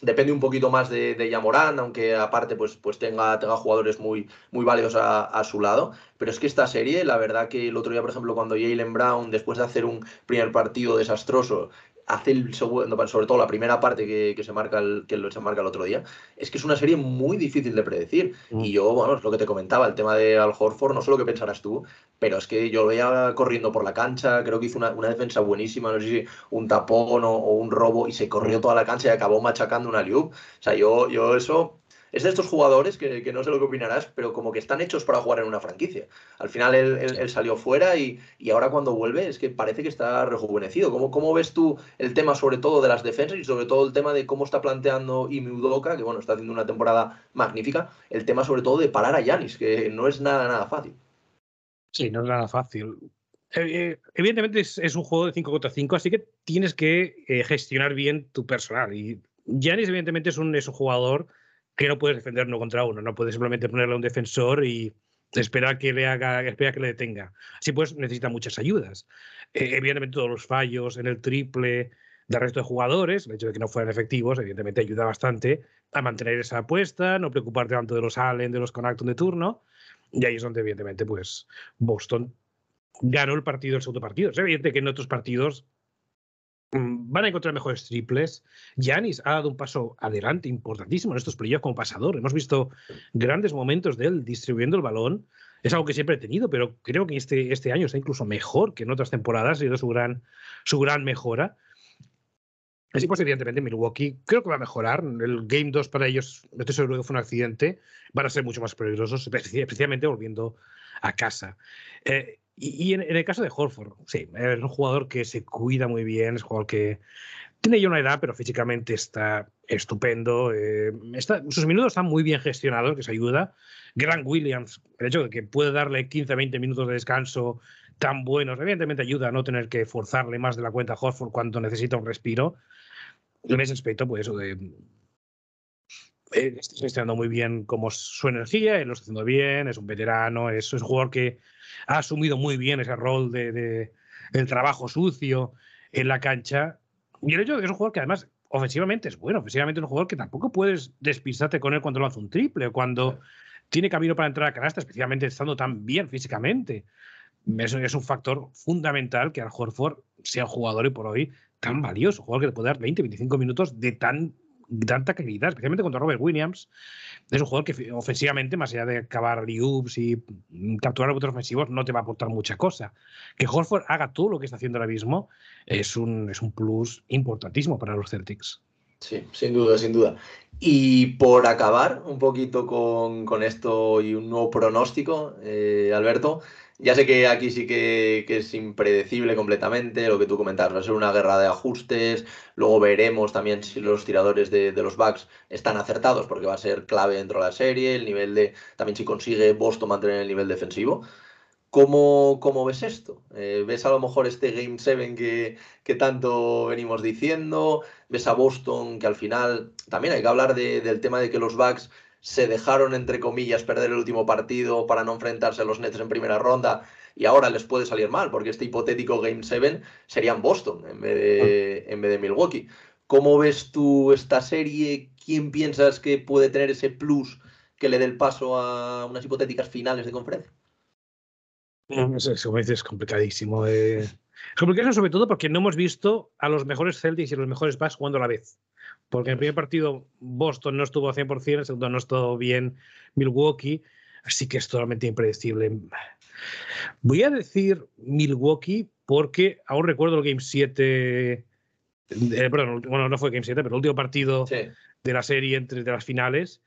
depende un poquito más de, de Yamorán, aunque aparte pues, pues tenga, tenga jugadores muy, muy válidos a, a, su lado. Pero es que esta serie, la verdad que el otro día, por ejemplo, cuando Jalen Brown, después de hacer un primer partido desastroso, hace el segundo, sobre todo la primera parte que, se marca el, que se marca el otro día, es que es una serie muy difícil de predecir. Mm. Y yo, bueno, es lo que te comentaba, el tema de Al Horford, no sé lo que pensarás tú, pero es que yo lo veía corriendo por la cancha, creo que hizo una, defensa buenísima, no sé si un tapón o, un robo, y se corrió mm. toda la cancha y acabó machacando una liup. O sea, yo, yo eso es de estos jugadores que, no sé lo que opinarás, pero como que están hechos para jugar en una franquicia. Al final él, salió fuera y, ahora cuando vuelve es que parece que está rejuvenecido. ¿Cómo, ¿Cómo, ves tú el tema sobre todo de las defensas y sobre todo el tema de cómo está planteando Imi Udoka, que bueno, está haciendo una temporada magnífica, el tema sobre todo de parar a Yanis, que no es nada, nada fácil. Sí, no es nada fácil. Eh, eh, evidentemente es, un juego de 5 contra 5, así que tienes que eh, gestionar bien tu personal. Y Yanis, evidentemente, es un, es un jugador que no puedes defender uno contra uno. No puedes simplemente ponerle a un defensor y esperar que le haga, espera que le detenga. Así pues, necesita muchas ayudas. evidentemente, todos los fallos en el triple del resto de jugadores, el hecho de que no fueran efectivos, evidentemente ayuda bastante a mantener esa apuesta, no preocuparte tanto de los Allen, de los Conacton de turno. Y ahí es donde, evidentemente, pues Boston ganó el partido, el segundo partido. Es evidente que en otros partidos van a encontrar mejores triples. Yanis ha dado un paso adelante importantísimo en estos playoffs como pasador. Hemos visto grandes momentos de él distribuyendo el balón. Es algo que siempre he tenido, pero creo que este, este año está incluso mejor que en otras temporadas. Ha sido su gran, su gran mejora. Así pues, evidentemente, Milwaukee creo que va a mejorar. El Game 2 para ellos, estoy seguro que fue un accidente. Van a ser mucho más peligrosos, especialmente volviendo a casa. Eh, y, en, el caso de Horford, sí, es un jugador que se cuida muy bien, es un jugador que tiene ya una edad, pero físicamente está estupendo. Eh, sus minutos están muy bien gestionados, que se ayuda. Grant Williams, el hecho de que puede darle 15-20 minutos de descanso tan buenos, evidentemente ayuda a no tener que forzarle más de la cuenta a Horford cuando necesita un respiro. En ese aspecto, pues eso de está gestionando muy bien como su energía, él lo está haciendo bien, es un veterano, es, un jugador que ha asumido muy bien ese rol de, de, del trabajo sucio en la cancha. Y el hecho de que es un jugador que además ofensivamente es bueno, ofensivamente es un jugador que tampoco puedes despistarte con él cuando lo hace un triple o cuando tiene camino para entrar a canasta, especialmente estando tan bien físicamente. Eso es un factor fundamental que al Horford sea un jugador y por hoy tan valioso, un jugador que te puede dar 20, 25 minutos de tan tanta calidad, especialmente contra Robert Williams. Es un jugador que ofensivamente, más allá de acabar loops y capturar otros ofensivos, no te va a aportar mucha cosa. Que Horford haga todo lo que está haciendo ahora mismo es un, es un plus importantísimo para los Celtics. Sí, sin duda, sin duda. Y por acabar un poquito con, con esto y un nuevo pronóstico, eh, Alberto, ya sé que aquí sí que, es impredecible completamente lo que tú comentabas, va a ser una guerra de ajustes, luego veremos también si los tiradores de, los Bucks están acertados, porque va a ser clave dentro de la serie, el nivel de, también si consigue Boston mantener el nivel defensivo. ¿Cómo, cómo ves esto? Eh, ¿Ves a lo mejor este Game 7 que, que, tanto venimos diciendo? ¿Ves a Boston que al final también hay que hablar del tema de que los Bucks se dejaron, entre comillas, perder el último partido para no enfrentarse a los Nets en primera ronda y ahora les puede salir mal, porque este hipotético Game 7 sería en Boston en vez de, ah. en vez de Milwaukee. ¿Cómo ves tú esta serie? ¿Quién piensas que puede tener ese plus que le dé el paso a unas hipotéticas finales de conferencia? Eso es complicadísimo. Eh. Es complicadísimo sobre todo porque no hemos visto a los mejores Celtics y a los mejores Bucks jugando a la vez porque en el primer partido Boston no estuvo a 100%, en el segundo no estuvo bien Milwaukee, así que es totalmente impredecible. Voy a decir Milwaukee porque aún recuerdo el Game 7, eh, perdón, bueno, no fue Game 7, pero el último partido de la serie entre de las finales.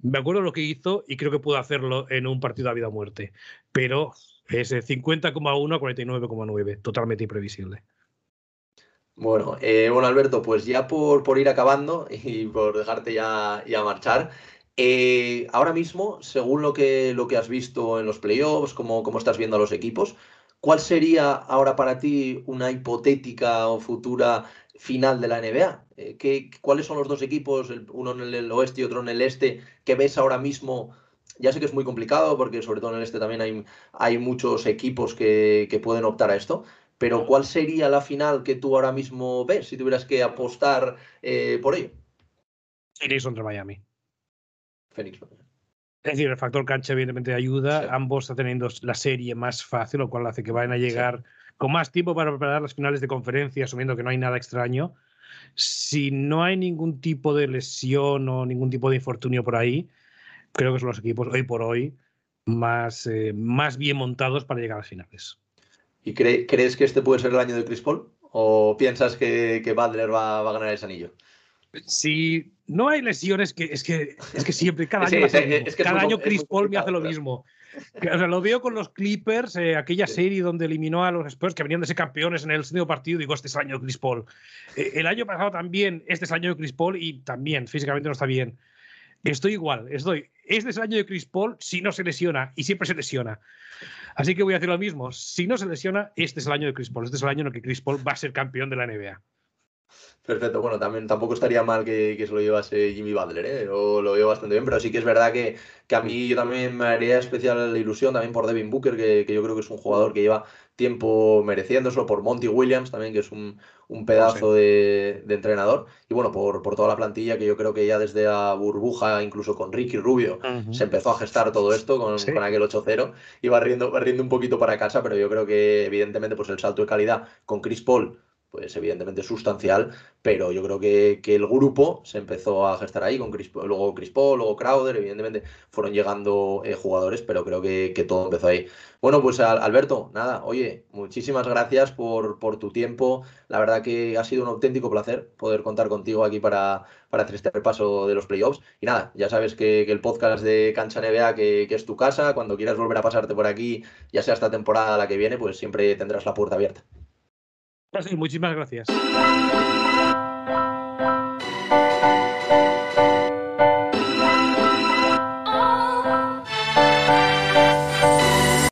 Me acuerdo lo que hizo y creo que pudo hacerlo en un partido a vida o muerte, pero ese 50,1 a 49,9, totalmente imprevisible. Bueno, eh, bueno, Alberto, pues ya por, por, ir acabando <laughs> y por dejarte ya, ya marchar, eh, ahora mismo, según lo que, lo que has visto en los playoffs, cómo, cómo estás viendo a los equipos, ¿cuál sería ahora para ti una hipotética o futura final de la NBA? Eh, ¿qué, ¿Cuáles son los dos equipos, uno en el oeste y otro en el este, que ves ahora mismo? Ya sé que es muy complicado porque sobre todo en el este también hay, hay muchos equipos que, que pueden optar a esto, pero ¿cuál sería la final que tú ahora mismo ves si tuvieras que apostar eh, por ello? Phoenix contra Miami. Phoenix. Es decir, el factor cancha evidentemente ayuda. Ambos están teniendo la serie más fácil, lo cual hace que vayan a llegar con más tiempo para preparar las finales de conferencia, asumiendo que no hay nada extraño. Si no hay ningún tipo de lesión o ningún tipo de infortunio por ahí, creo que son los equipos hoy por hoy más, eh, más bien montados para llegar a las finales. ¿Y crees que este puede ser el año de Chris Paul? ¿O piensas que, que Butler va, a ganar ese anillo? Si no hay lesiones, que es que, es que siempre, cada <laughs> año, cada año Chris Paul me hace lo mismo. O sea, lo veo con los Clippers, eh, aquella serie donde eliminó a los Spurs que venían de ser campeones en el segundo partido. Digo, este es el año de Chris Paul. Eh, el año pasado también, este es el año de Chris Paul y también físicamente no está bien. Estoy igual, estoy. Este es el año de Chris Paul si no se lesiona y siempre se lesiona. Así que voy a hacer lo mismo. Si no se lesiona, este es el año de Chris Paul. Este es el año en el que Chris Paul va a ser campeón de la NBA. Perfecto, bueno, también tampoco estaría mal que, que se lo llevase Jimmy Butler, ¿eh? Yo lo veo bastante bien, pero sí que es verdad que, que, a mí yo también me haría especial ilusión también por Devin Booker, que, que yo creo que es un jugador que lleva tiempo mereciéndoselo, por Monty Williams también, que es un, un pedazo de, de, entrenador, y bueno, por, por, toda la plantilla, que yo creo que ya desde la burbuja, incluso con Ricky Rubio, se empezó a gestar todo esto con, con aquel 8-0, y va riendo, va riendo un poquito para casa, pero yo creo que evidentemente pues el salto de calidad con Chris Paul pues evidentemente sustancial, pero yo creo que, que, el grupo se empezó a gestar ahí con Crispo, luego Crispo, luego Crowder, evidentemente fueron llegando eh, jugadores, pero creo que, que, todo empezó ahí. Bueno, pues Alberto, nada, oye, muchísimas gracias por, por, tu tiempo, la verdad que ha sido un auténtico placer poder contar contigo aquí para, para hacer este repaso de los playoffs, y nada, ya sabes que, que el podcast de Cancha NBA, que, que es tu casa, cuando quieras volver a pasarte por aquí, ya sea esta temporada la que viene, pues siempre tendrás la puerta abierta. Sí, muchísimas gracias.